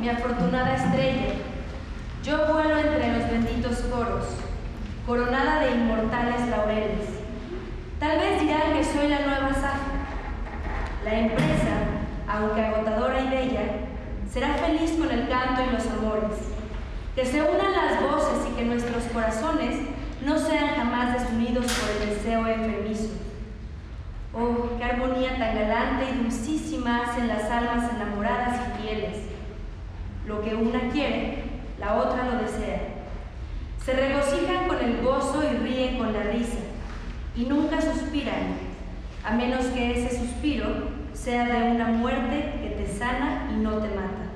mi afortunada estrella, yo vuelo entre los benditos coros, coronada de inmortales laureles. Tal vez dirán que soy la nueva Safa. La empresa, aunque agotadora y bella, será feliz con el canto y los amores. Que se unan las voces y que nuestros corazones no sean jamás desunidos por el deseo enfermizo. Oh, qué armonía tan galante y dulcísima hacen las almas enamoradas y fieles. Lo que una quiere, la otra lo desea. Se regocijan con el gozo y ríen con la risa, y nunca suspiran, a menos que ese suspiro sea de una muerte que te sana y no te mata.